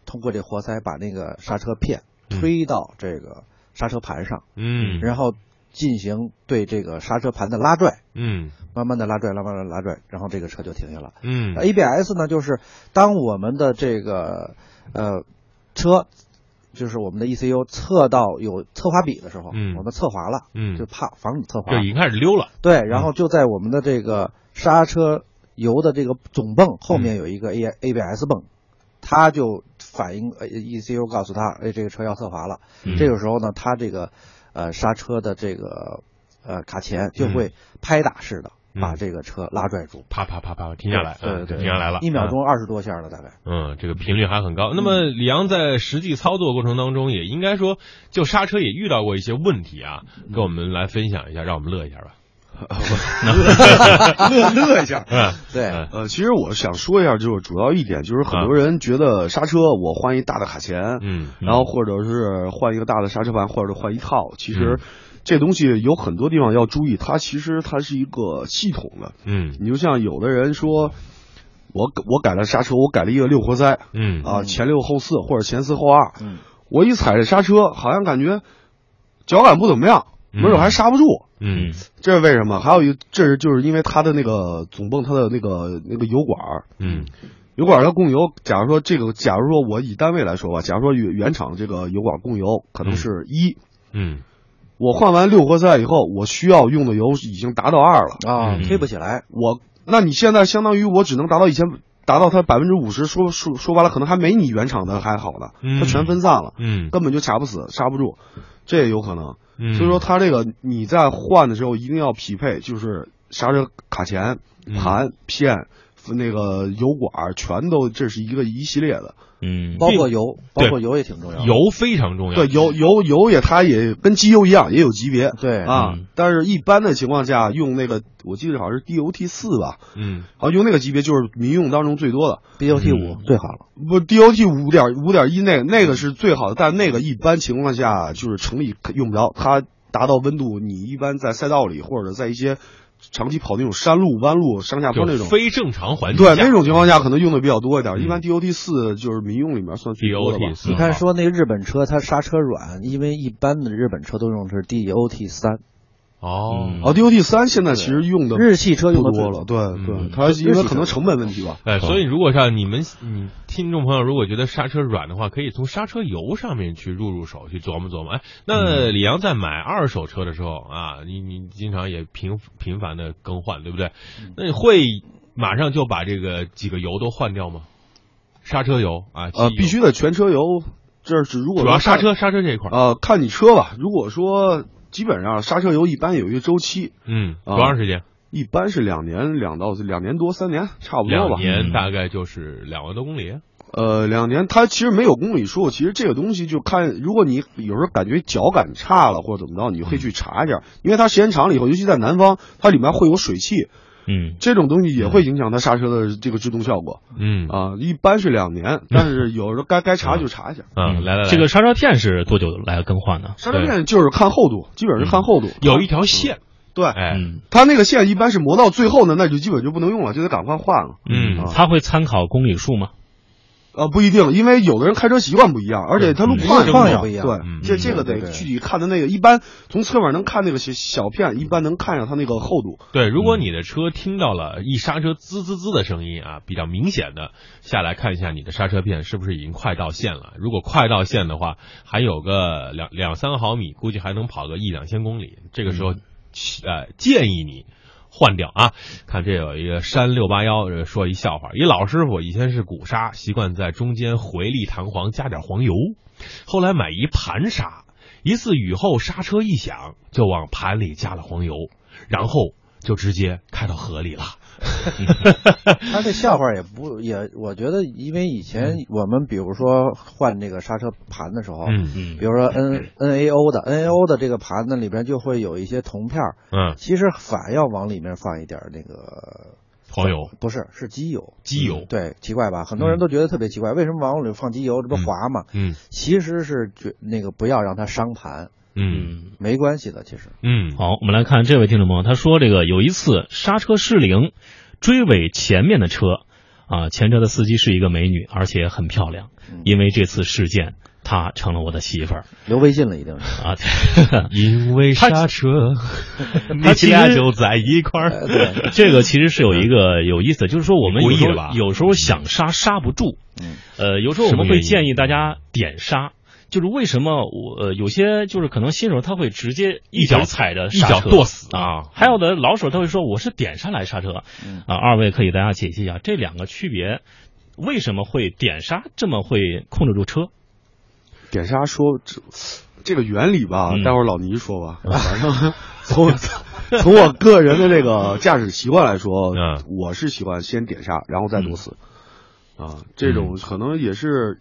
Speaker 3: 通过这活塞把那个刹车片
Speaker 2: 嗯。
Speaker 3: 推到这个刹车盘上，
Speaker 2: 嗯
Speaker 3: 然后进行对这个刹车盘的拉拽，
Speaker 2: 嗯
Speaker 3: 慢慢的拉拽，慢慢的拉拽，然后这个车就停下了。
Speaker 2: 嗯
Speaker 3: ABS 呢，就是当我们的这个呃车就是我们的 ECU 测到有侧滑比的时候，
Speaker 2: 嗯
Speaker 3: 我们侧滑了，
Speaker 2: 嗯
Speaker 3: 就怕防止侧滑
Speaker 2: 就。已经开始溜了。
Speaker 3: 对，然后就在我们的这个刹车油的这个总泵后面有一个 A ABS 泵，它就反应呃 ECU 告诉他，哎，这个车要侧滑了。
Speaker 1: 嗯
Speaker 3: 这个时候呢，他这个呃刹车的这个呃卡钳就会拍打式的
Speaker 2: 嗯
Speaker 3: 把这个车拉拽住，
Speaker 2: 啪啪啪啪停下来，嗯
Speaker 3: 对对，
Speaker 2: 停下来了，
Speaker 3: 一秒
Speaker 2: 啊
Speaker 3: 钟二十多下了大概。
Speaker 2: 嗯，这个频率还很高。那么李阳在实际操作过程当中，也应该说就刹车也遇到过一些问题啊，跟我们来分享一下，让我们乐一下吧。
Speaker 4: 乐乐一下。
Speaker 2: 嗯，
Speaker 3: 对，
Speaker 2: 嗯。
Speaker 4: 呃，其实我想说一下，就是主要一点就是很多人觉得刹车我换一大的卡钳，
Speaker 2: 嗯
Speaker 4: 然后或者是换一个大的刹车盘，或者换一套，其实
Speaker 2: 嗯。
Speaker 4: 这东西有很多地方要注意，它其实它是一个系统的。
Speaker 2: 嗯。
Speaker 4: 你就像有的人说，我我改了刹车，我改了一个六活塞
Speaker 2: 嗯。
Speaker 4: 啊，前六后四或者前四后二，
Speaker 3: 嗯，
Speaker 4: 我一踩着刹车，好像感觉脚感不怎么样，
Speaker 2: 嗯。
Speaker 4: 没准还刹不住。
Speaker 2: 嗯
Speaker 4: 这是为什么？还有一，这是就是因为它的那个总泵，它的那个那个油管儿，
Speaker 2: 嗯
Speaker 4: 油管儿它供油。假如说这个，假如说我以单位来说吧，假如说原原厂这个油管供油可能是一、
Speaker 2: 嗯
Speaker 4: 我换完六活塞以后，我需要用的油已经达到二了。
Speaker 3: 啊
Speaker 1: 嗯，
Speaker 3: 推不起来。
Speaker 4: 我，那你现在相当于我只能达到以前达到它百分之五十，说说说白了，可能还没你原厂的还好呢，
Speaker 2: 嗯
Speaker 4: 它全分散了，
Speaker 2: 嗯
Speaker 4: 根本就卡不死，刹不住，这也有可能。
Speaker 2: 嗯，
Speaker 4: 所以说它这个你在换的时候一定要匹配，就是刹车卡钳、盘、片、那个油管，全都这是一个一系列的。
Speaker 1: 嗯，
Speaker 3: 包括油，包括油也挺重要的。
Speaker 2: 油非常重要。
Speaker 4: 对，油油油也它也跟机油一样，也有级别。
Speaker 3: 对
Speaker 4: 啊
Speaker 1: 嗯，
Speaker 4: 但是一般的情况下用那个，我记得好像是 DOT 四吧，
Speaker 2: 嗯
Speaker 4: 好像用那个级别就是民用当中最多的。
Speaker 3: ，BOT
Speaker 1: 嗯
Speaker 3: 五最好了。
Speaker 4: 不，DOT 五点五点一那个那个是最好的，但那个一般情况下就是城里用不着，它达到温度，你一般在赛道里或者在一些长期跑那种山路、弯路、上下坡那种，
Speaker 2: 非正常环境
Speaker 4: 对那种情况下可能用的比较多一点。
Speaker 2: 嗯。
Speaker 4: 一般 DOT 四就是民用里面算最多的吧。
Speaker 2: DOT 四
Speaker 3: 你看说那个日本车它刹车软，因为一般的日本车都用的是 DOT 三，
Speaker 2: 哦
Speaker 1: 嗯
Speaker 4: 哦，DOT 三现在其实用的
Speaker 3: 日系车用的
Speaker 4: 多了，对
Speaker 2: 嗯
Speaker 4: 对，它因为可能成本问题吧。
Speaker 2: 哎，所以如果像你们，你听众朋友如果觉得刹车软的话，可以从刹车油上面去入入手，去琢磨琢磨。哎，那李阳在买二手车的时候啊，你你经常也频频繁的更换，对不对？那你会马上就把这个几个油都换掉吗？刹车油啊，
Speaker 4: 呃，必须的全车油，这是如果
Speaker 2: 主要刹车刹车这一块儿，
Speaker 4: 呃，看你车吧。如果说基本上刹车油一般有一个周期，
Speaker 2: 嗯，
Speaker 4: 啊
Speaker 2: 多长时间？
Speaker 4: 一般是两年，两到两年多三年，差不多吧
Speaker 2: 两
Speaker 4: 吧。
Speaker 2: 年大概就是两万多公里。
Speaker 4: 呃，两年，它其实没有公里数。其实这个东西就看，如果你有时候感觉脚感差了或者怎么着，你可以去查一下，因为它时间长了以后，尤其在南方，它里面会有水汽，
Speaker 1: 嗯
Speaker 4: 这种东西也会影响它刹车的这个制动效果
Speaker 2: 嗯
Speaker 4: 啊。一般是两年，但是有时候该该查就查一下。
Speaker 2: 嗯，来来来，
Speaker 1: 这个刹车片是多久来更换呢？
Speaker 4: 刹车片就是看厚度，基本上是看厚度。
Speaker 2: 有一条线，
Speaker 4: 对，
Speaker 2: 哎，
Speaker 1: 嗯
Speaker 4: 它那个线一般是磨到最后呢，那就基本就不能用了，就得赶快换了。
Speaker 2: 嗯
Speaker 4: 啊
Speaker 1: 它会参考公里数吗？
Speaker 4: 呃，不一定，因为有的人开车习惯不一样，而且他路况
Speaker 3: 也
Speaker 4: 也
Speaker 3: 不一样
Speaker 4: 对，
Speaker 2: 嗯
Speaker 4: 这这个得具体看的那个，一般从侧面能看那个小小片，一般能看上它那个厚度。
Speaker 2: 对，如果你的车听到了一刹车滋滋滋的声音啊，比较明显的，下来看一下你的刹车片是不是已经快到线了。如果快到线的话，还有个两两三毫米，估计还能跑个一两千公里。这个时候，呃，建议你。换掉啊！看这有一个山六八幺说一笑话，一老师傅以前是鼓刹，习惯在中间回力弹簧加点黄油，后来买一盘刹，一次雨后刹车一响，就往盘里加了黄油，然后就直接开到河里了。[laughs]
Speaker 3: 他这笑话也不也，我觉得，因为以前我们比如说换这个刹车盘的时候，
Speaker 2: 嗯
Speaker 1: 嗯
Speaker 3: 比如说 N N A O 的 N A O 的这个盘子里边就会有一些铜片儿，
Speaker 2: 嗯，
Speaker 3: 其实反要往里面放一点那个
Speaker 2: 黄油、
Speaker 3: 不是是机油，
Speaker 2: 机油，
Speaker 3: 对，奇怪吧？很多人都觉得特别奇怪，为什么往里放机油？这不滑吗？
Speaker 2: 嗯
Speaker 3: 其实是觉那个不要让它伤盘，
Speaker 2: 嗯
Speaker 1: 嗯。
Speaker 3: 没关系的，其实。
Speaker 2: 嗯，
Speaker 1: 好，我们来看这位听众朋友，他说这个有一次刹车失灵，追尾前面的车，啊，前车的司机是一个美女，而且很漂亮。因为这次事件，她成了我的媳妇儿
Speaker 3: 留微信了，一定是。
Speaker 1: 啊。[laughs]
Speaker 2: 因为刹车，[laughs]
Speaker 1: 他其实
Speaker 2: 你俩就在一块儿。[laughs]
Speaker 1: 这个其实是有一个有意思的，就是说我们有时候有时候想刹刹不住，
Speaker 3: 嗯，
Speaker 1: 呃，有时候我们会建议大家点刹。就是为什么我呃有些就是可能新手他会直接
Speaker 2: 一脚
Speaker 1: 踩着
Speaker 2: 一脚
Speaker 1: 刹车
Speaker 2: 跺死
Speaker 1: 啊，还有的老手他会说我是点刹来刹车
Speaker 3: 嗯
Speaker 1: 啊，二位可以大家解析一下这两个区别，为什么会点刹这么会控制住车？
Speaker 4: 点刹说这这个原理吧，
Speaker 1: 嗯
Speaker 4: 待会儿老倪说吧。[laughs] 反正从 [laughs] 从我个人的这个驾驶习惯来说，
Speaker 2: 嗯
Speaker 4: 我是喜欢先点刹，然后再躲死。啊，这种可能也是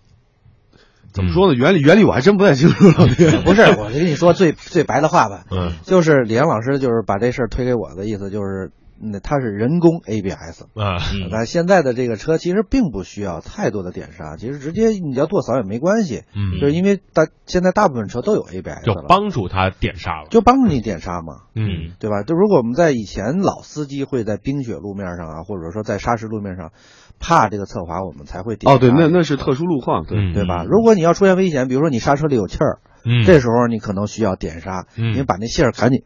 Speaker 4: 怎么说呢？原理原理我还真不太清楚了。[laughs]
Speaker 3: 不是，我就跟你说最最白的话吧，
Speaker 2: 嗯
Speaker 3: 就是李阳老师就是把这事儿推给我的意思就是，那，它是人工 ABS。
Speaker 2: 啊
Speaker 1: 嗯
Speaker 3: 那现在的这个车其实并不需要太多的点刹，其实直接你要跺扫也没关系，
Speaker 2: 嗯，
Speaker 3: 就是因为大现在大部分车都有 ABS
Speaker 2: 就
Speaker 3: 了，
Speaker 2: 帮助他点刹了。
Speaker 3: 就帮助你点刹嘛，
Speaker 2: 嗯
Speaker 3: 对吧？就如果我们在以前老司机会在冰雪路面上啊，或者说在砂石路面上，怕这个侧滑，我们才会点刹。
Speaker 4: 哦，对，那那是特殊路况，对。
Speaker 2: 嗯，
Speaker 3: 对吧？如果你要出现危险，比如说你刹车里有气儿，
Speaker 2: 嗯
Speaker 3: 这时候你可能需要点刹，
Speaker 2: 嗯
Speaker 3: 你把那气儿赶紧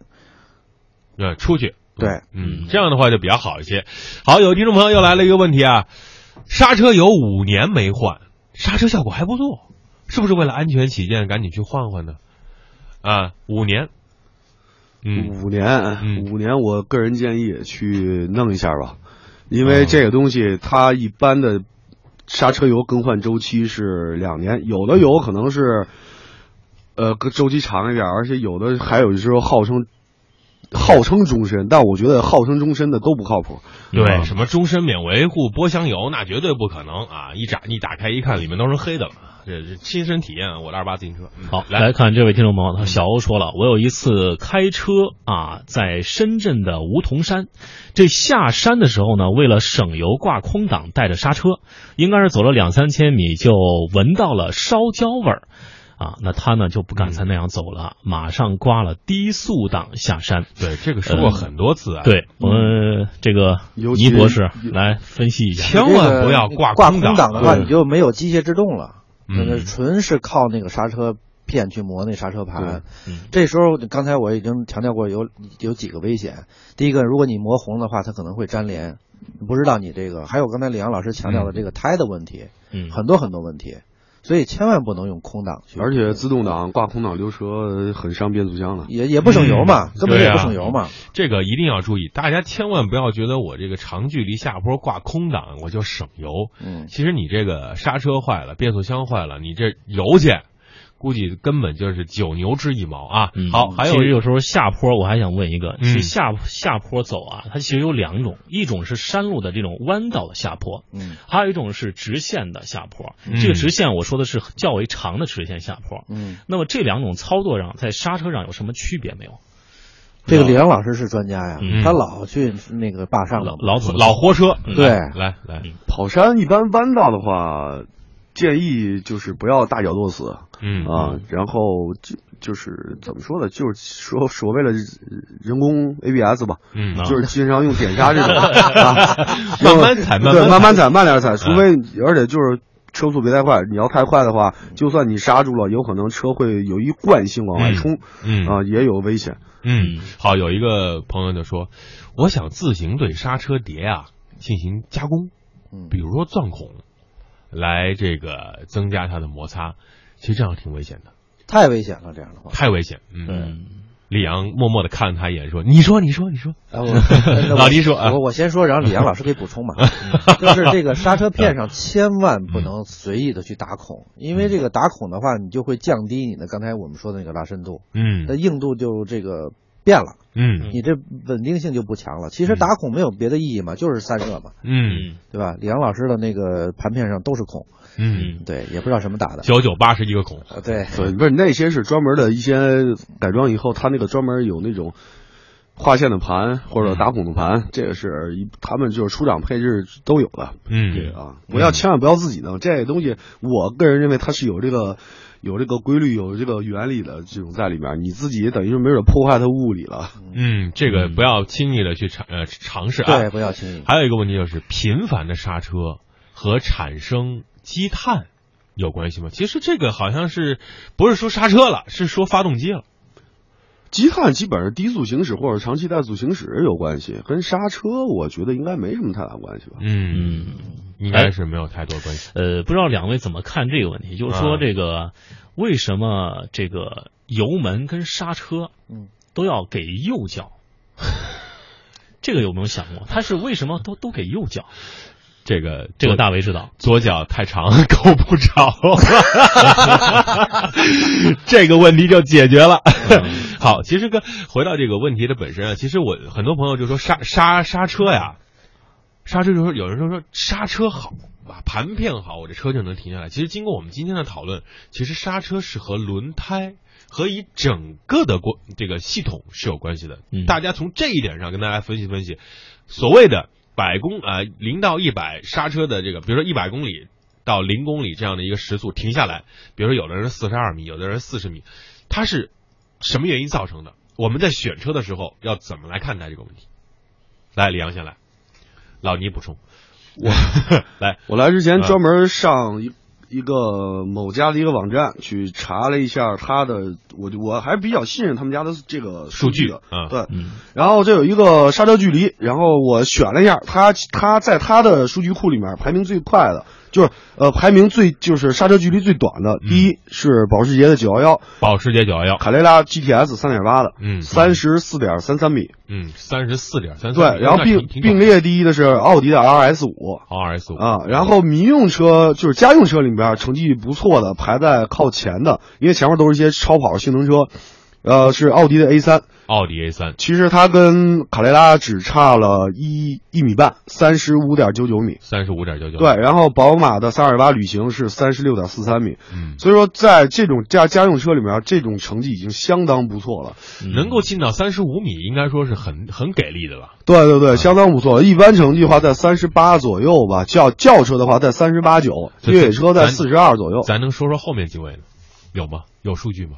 Speaker 2: 呃出去。
Speaker 3: 对
Speaker 2: 嗯，这样的话就比较好一些。好，有听众朋友又来了一个问题啊，刹车有五年没换，刹车效果还不错，是不是为了安全起见赶紧去换换呢？啊，五年。嗯
Speaker 4: 五年，
Speaker 2: 嗯
Speaker 4: 五年，我个人建议去弄一下吧，因为这个东西它一般的刹车油更换周期是两年，有的油可能是呃个周期长一点，而且有的还有时候号称号称终身，但我觉得号称终身的都不靠谱。
Speaker 2: 对，
Speaker 4: 嗯
Speaker 2: 什么终身免维护、波箱油，那绝对不可能啊！一打一打开一看，里面都是黑的了。这是亲身体验，我的二八自行车。嗯
Speaker 1: 好，
Speaker 2: 来，
Speaker 1: 来看这位听众朋友，他小欧说了，我有一次开车啊，在深圳的梧桐山，这下山的时候呢，为了省油挂空挡带着刹车，应该是走了两三千米就闻到了烧焦味儿。啊，那他呢就不敢再那样走了，马上挂了低速档下山。
Speaker 2: 对这个说过很多次啊。，
Speaker 1: 对我们这个倪博士来分析一下。
Speaker 2: 千万不要挂
Speaker 3: 挂
Speaker 2: 空
Speaker 3: 空档的话，你就没有机械制动了，
Speaker 2: 嗯
Speaker 3: 那纯是靠那个刹车片去磨那刹车盘。
Speaker 1: 嗯
Speaker 3: 这时候刚才我已经强调过有有几个危险。第一个，如果你磨红的话，它可能会粘连，不知道你这个。还有刚才李阳老师强调的这个胎的问题，
Speaker 1: 嗯，
Speaker 3: 很多很多问题，所以千万不能用空挡去。
Speaker 4: 而且自动挡挂空挡溜车呃很伤变速箱的。
Speaker 3: 也也不省油嘛，
Speaker 2: 嗯
Speaker 3: 根本也不省油嘛。
Speaker 2: 这个一定要注意，大家千万不要觉得我这个长距离下坡挂空挡我就省油。
Speaker 3: 嗯，
Speaker 2: 其实你这个刹车坏了，变速箱坏了，你这油钱估计根本就是九牛之一毛啊。
Speaker 1: 嗯
Speaker 2: 好，还有
Speaker 1: 其实有时候下坡，我还想问一个，
Speaker 2: 嗯
Speaker 1: 是下下坡走啊，它其实有两种，一种是山路的这种弯道的下坡，
Speaker 3: 嗯
Speaker 1: 还有一种是直线的下坡。
Speaker 2: 嗯
Speaker 1: 这个直线我说的是较为长的直线下坡。
Speaker 3: 嗯，
Speaker 1: 那么这两种操作上，在刹车上有什么区别没有？
Speaker 3: 这个李阳老师是专家呀
Speaker 1: 嗯，
Speaker 3: 他老去那个坝上
Speaker 1: 老。老
Speaker 2: 老货车，
Speaker 1: 嗯
Speaker 3: 对
Speaker 2: 来来来，
Speaker 4: 跑山一般弯道的话，建议就是不要大脚跺死
Speaker 2: 嗯
Speaker 4: 啊，然后就就是怎么说呢，就是说所谓的人工 ABS 吧，
Speaker 2: 嗯
Speaker 1: 啊
Speaker 4: 就是经常用点刹这种 [laughs] 啊，
Speaker 2: 慢慢踩慢慢
Speaker 4: 对，慢慢踩，慢点踩，除非而且就是车速别太快，你要太快的话，就算你刹住了，有可能车会有一惯性往外冲
Speaker 2: 嗯。
Speaker 4: 啊，也有危险。
Speaker 2: 嗯，好，有一个朋友就说，我想自行对刹车碟啊进行加工，
Speaker 3: 嗯。
Speaker 2: 比如说钻孔，来这个增加它的摩擦，其实这样挺危险的，
Speaker 3: 太危险了，这样的话。
Speaker 2: 太危险。嗯，
Speaker 1: 嗯，
Speaker 2: 李阳默默的看了他一眼，说：“你说，你说，你说。
Speaker 3: 啊我 [laughs]
Speaker 2: 老李说啊
Speaker 3: 我我先说，然后李阳 [laughs] 老师可以补充嘛。就是这个刹车 [laughs] 片上千万不能随意的去打孔，因为这个打孔的话，你就会降低你的刚才我们说的那个拉伸度，
Speaker 2: 嗯
Speaker 3: 那硬度就这个变了，
Speaker 2: 嗯
Speaker 3: 你这稳定性就不强了。其实打孔没有别的意义嘛，就是散热嘛，
Speaker 2: 嗯
Speaker 3: 对吧？李阳老师的那个盘片上都是孔，
Speaker 2: 嗯，
Speaker 3: 对，也不知道什么打的。
Speaker 2: 九九八十一个孔。
Speaker 3: 呃，对，
Speaker 4: 对，不是那些是专门的一些改装以后，它那个专门有那种划线的盘或者打孔的盘，这个是一他们就是出厂配置都有的。嗯对
Speaker 2: 嗯
Speaker 4: 啊，不要千万不要自己弄这个东西，我个人认为它是有这个有这个规律、有这个原理的这种在里面，你自己等于是没准破坏它物理了。
Speaker 2: 嗯，这个
Speaker 1: 嗯
Speaker 2: 不要轻易的去尝呃尝试啊。
Speaker 3: 对，不要轻易。
Speaker 2: 还有一个问题就是频繁的刹车和产生积碳有关系吗？其实这个好像是不是说刹车了，是说发动机了。
Speaker 4: 积碳基本上低速行驶或者长期怠速行驶有关系，跟刹车我觉得应该没什么太大关系吧。
Speaker 2: 嗯，
Speaker 1: 嗯，
Speaker 2: 应该是没有太多关系。
Speaker 1: 呃，不知道两位怎么看这个问题？就是说
Speaker 2: 啊
Speaker 1: 这个为什么这个油门跟刹车，
Speaker 3: 嗯，
Speaker 1: 都要给右脚？这个有没有想过？他是为什么都都给右脚？
Speaker 2: 这个
Speaker 1: 这个大为知道。
Speaker 2: 左脚太长够不着，[laughs] 这个问题就解决了。
Speaker 1: 嗯
Speaker 2: 好，其实跟回到这个问题的本身啊，其实我很多朋友就说刹刹刹车呀，刹车就说有人说说刹车好啊，盘片好，我这车就能停下来。其实经过我们今天的讨论，其实刹车是和轮胎和一整个的过这个系统是有关系的。
Speaker 1: 嗯
Speaker 2: 大家从这一点上跟大家分析分析，所谓的百公啊零到一百刹车的这个，比如说一百公里到零公里这样的一个时速停下来，比如说有的人四十二米，有的人四十米，它是什么原因造成的？我们在选车的时候要怎么来看待这个问题？来，李阳先来，老倪补充。我 [laughs] 来，[laughs]
Speaker 4: 我来之前
Speaker 2: 啊
Speaker 4: 专门上一一个某家的一个网站去查了一下他的，我我还比较信任他们家的这个
Speaker 2: 数据
Speaker 4: 的，
Speaker 2: 啊
Speaker 4: 对。
Speaker 1: 嗯
Speaker 4: 然后这有一个刹车距离，然后我选了一下，他他在他的数据库里面排名最快的，就是呃排名最就是刹车距离最短的，
Speaker 2: 嗯。
Speaker 4: 第一是保时捷的九幺幺，
Speaker 2: 保时捷九幺幺，
Speaker 4: 卡雷拉 GTS 三点八的，
Speaker 2: 嗯
Speaker 4: 三十四点三三米，
Speaker 2: 嗯，三十四点三
Speaker 4: 对，然后并并列第一的是奥迪的 RS 五
Speaker 2: ，RS 五
Speaker 4: 啊，然后民用车就是家用车里边成绩不错的，排在靠前的，因为前面都是一些超跑性能车，呃，是奥迪的 A 三，
Speaker 2: 奥迪 A 三，
Speaker 4: 其实它跟卡雷拉只差了一一米半，三十五点九九米。
Speaker 2: 三十五点九九，
Speaker 4: 对，，然后宝马的三二八旅行是三十六点四三米，
Speaker 2: 嗯，
Speaker 4: 所以说在这种家家用车里面，这种成绩已经相当不错了。
Speaker 1: 嗯
Speaker 2: 能够进到三十五米，应该说是很很给力的了。
Speaker 4: 对对对，相当不错。一般成绩的话在三十八左右吧，轿轿车的话在三十八九，越野车在
Speaker 2: 咱
Speaker 4: 四十二左右。
Speaker 2: 咱能说说后面几位呢？有吗？有数据吗？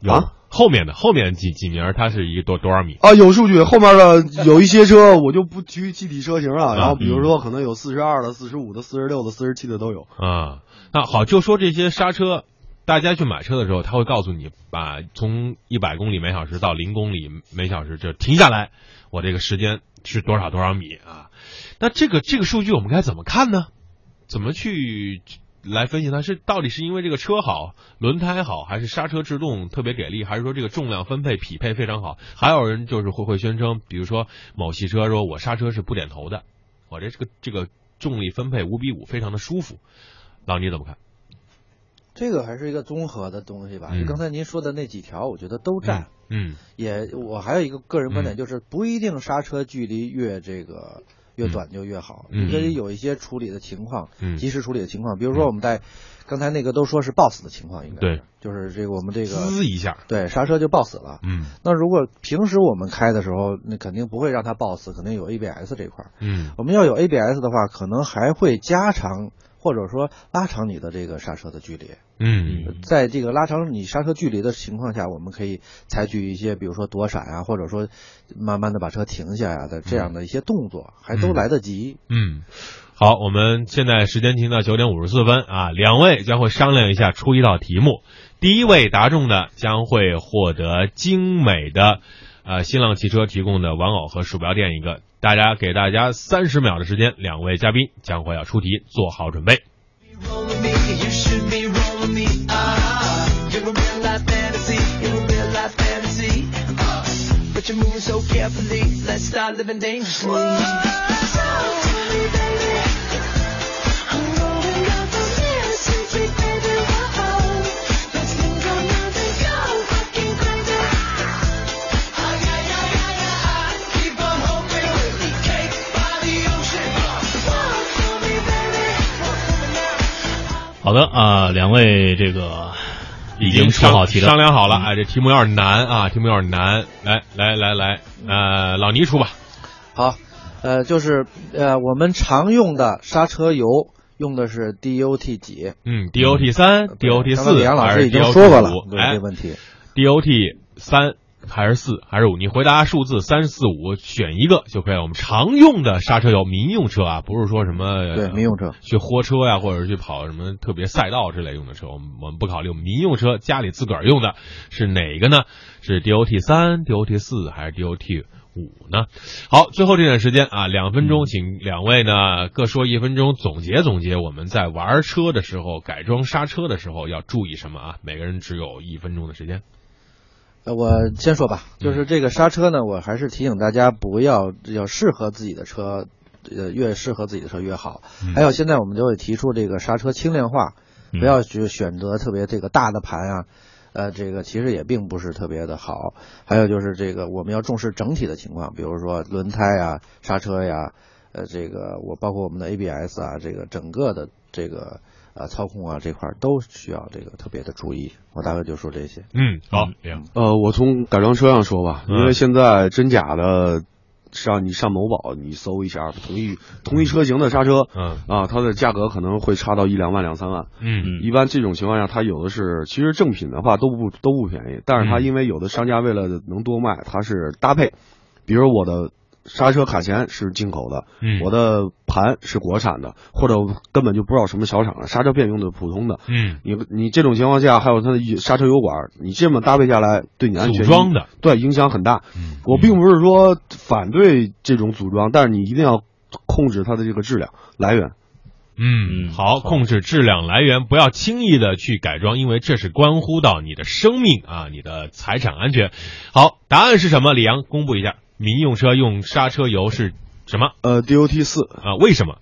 Speaker 2: 有
Speaker 4: 啊
Speaker 2: 后面的后面几几名儿，它是一个多多少米？
Speaker 4: 啊，有数据，后面的有一些车我就不提具体车型了，然后比
Speaker 2: 嗯
Speaker 4: 如说可能有四十二的、四十五的、四十六的、四十七的都有。
Speaker 2: 啊，那好，就说这些刹车，大家去买车的时候，他会告诉你，把从一百公里每小时到零公里每小时就停下来，我这个时间是多少多少米啊？那这个这个数据我们该怎么看呢？怎么去来分析它？是到底是因为这个车好，轮胎好，还是刹车制动特别给力，还是说这个重量分配匹配非常好？还有人就是会会宣称，比如说某汽车说我刹车是不点头的，我这这个这个重力分配五比五非常的舒服。老倪怎么看？
Speaker 3: 这个还是一个综合的东西吧。刚才您说的那几条，我觉得都占。
Speaker 2: 嗯
Speaker 3: 也，我还有一个个人观
Speaker 2: 嗯
Speaker 3: 点，就是不一定刹车距离越这个越短就越好，
Speaker 2: 嗯
Speaker 3: 你可以有一些处理的情况，
Speaker 2: 嗯
Speaker 3: 及时处理的情况。比如说我们在刚才那个都说是 boss 的情况，应该
Speaker 2: 对
Speaker 3: 就是这个我们这个
Speaker 2: 滋一下，
Speaker 3: 对刹车就抱死了。
Speaker 2: 嗯
Speaker 3: 那如果平时我们开的时候，那肯定不会让它抱死，肯定有 ABS 这块儿。
Speaker 2: 嗯
Speaker 3: 我们要有 ABS 的话，可能还会加长或者说拉长你的这个刹车的距离。
Speaker 2: 嗯
Speaker 3: 在这个拉长你刹车距离的情况下，我们可以采取一些，比如说躲闪啊，或者说慢慢的把车停下呀、的这样的一些动作，还都来得及。
Speaker 2: 嗯。好，我们现在时间停到九点五十四分啊，两位将会商量一下出一道题目，第一位答中的将会获得精美的，呃，新浪汽车提供的玩偶和鼠标垫一个。大家给大家三十秒的时间，两位嘉宾将会要出题，做好准备。
Speaker 1: 好的啊、两位这个已经出好题了，
Speaker 2: 商量好了，哎，这题目有点难啊，题目有点难。来来来来，呃，老倪出吧。
Speaker 3: 好，呃，就是呃，我们常用的刹车油用的是 DOT 几
Speaker 2: 嗯，DOT 三、DOT 四
Speaker 3: 刚刚李阳老
Speaker 2: 还是
Speaker 3: 师已经说过了
Speaker 2: 五？
Speaker 3: 对
Speaker 2: 哎
Speaker 3: 这问题。
Speaker 2: ，DOT 三还是四还是五？你回答数字三四五，选一个就可以了。我们常用的刹车油，民用车啊，不是说什么
Speaker 3: 对民用车
Speaker 2: 去货车呀、或者是去跑什么特别赛道之类用的车，我们我们不考虑。我们民用车家里自个儿用的是哪个呢？是 DOT 三、DOT 四还是 DOT 五呢？好，最后这段时间啊，两分钟，请两位呢各说一分钟，总结总结我们在玩车的时候、改装刹车的时候要注意什么啊？每个人只有一分钟的时间。
Speaker 3: 呃，我先说吧，就是这个刹车呢，我还是提醒大家不要要适合自己的车，呃，越适合自己的车越好。还有现在我们就会提出这个刹车轻量化，不要去选择特别这个大的盘啊，呃，这个其实也并不是特别的好。还有就是这个我们要重视整体的情况，比如说轮胎啊、刹车呀，呃，这个我包括我们的 ABS 啊，这个整个的这个呃操控啊这块都需要这个特别的注意。我大概就说这些。
Speaker 2: 嗯，好，梁
Speaker 4: 呃，我从改装车上说吧，
Speaker 2: 嗯
Speaker 4: 因为现在真假的，上你上某宝你搜一下，同一同一车型的刹车，
Speaker 2: 嗯
Speaker 4: 啊，它的价格可能会差到一两万两三万。
Speaker 2: 嗯
Speaker 4: 一般这种情况下，它有的是，其实正品的话都不都不便宜，但是它
Speaker 2: 嗯
Speaker 4: 因为有的商家为了能多卖，它是搭配，比如我的刹车卡钳是进口的，
Speaker 2: 嗯，
Speaker 4: 我的盘是国产的，或者根本就不知道什么小厂的刹车片用的普通的。
Speaker 2: 嗯
Speaker 4: 你你这种情况下，还有它的刹车油管，你这么搭配下来，对你安全
Speaker 2: 组装的，
Speaker 4: 对影响很大。
Speaker 2: 嗯
Speaker 4: 我并不是说反对这种组装，但是你一定要控制它的这个质量来源。
Speaker 2: 嗯，
Speaker 1: 嗯
Speaker 2: 好，控制质量来源，不要轻易的去改装，因为这是关乎到你的生命啊，你的财产安全。好，答案是什么？李阳公布一下，民用车用刹车油是什么
Speaker 4: 呃，DOT 四
Speaker 2: 啊？为什么？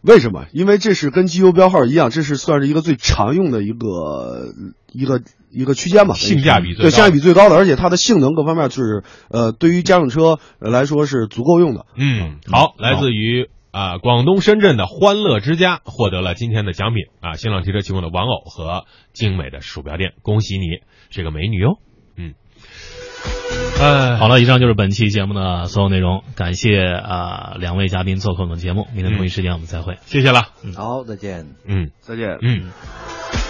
Speaker 4: 为什么？因为这是跟机油标号一样，这是算是一个最常用的一个一个一个区间吧，
Speaker 2: 性价比最高
Speaker 4: 对性价比最高的，而且它的性能各方面就是呃，对于家用车呃来说是足够用的。
Speaker 2: 嗯，好，来自于啊、广东深圳的欢乐之家获得了今天的奖品啊，新浪汽车提供的玩偶和精美的鼠标垫，恭喜你，是个美女哟。嗯，哎，
Speaker 1: 好了，以上就是本期节目的所有内容，感谢啊、两位嘉宾做客我们节目，明天同一时间我们再会。
Speaker 2: 谢谢了。
Speaker 3: 好，再见。
Speaker 2: 嗯
Speaker 4: 再见。
Speaker 2: 嗯。
Speaker 5: Oh,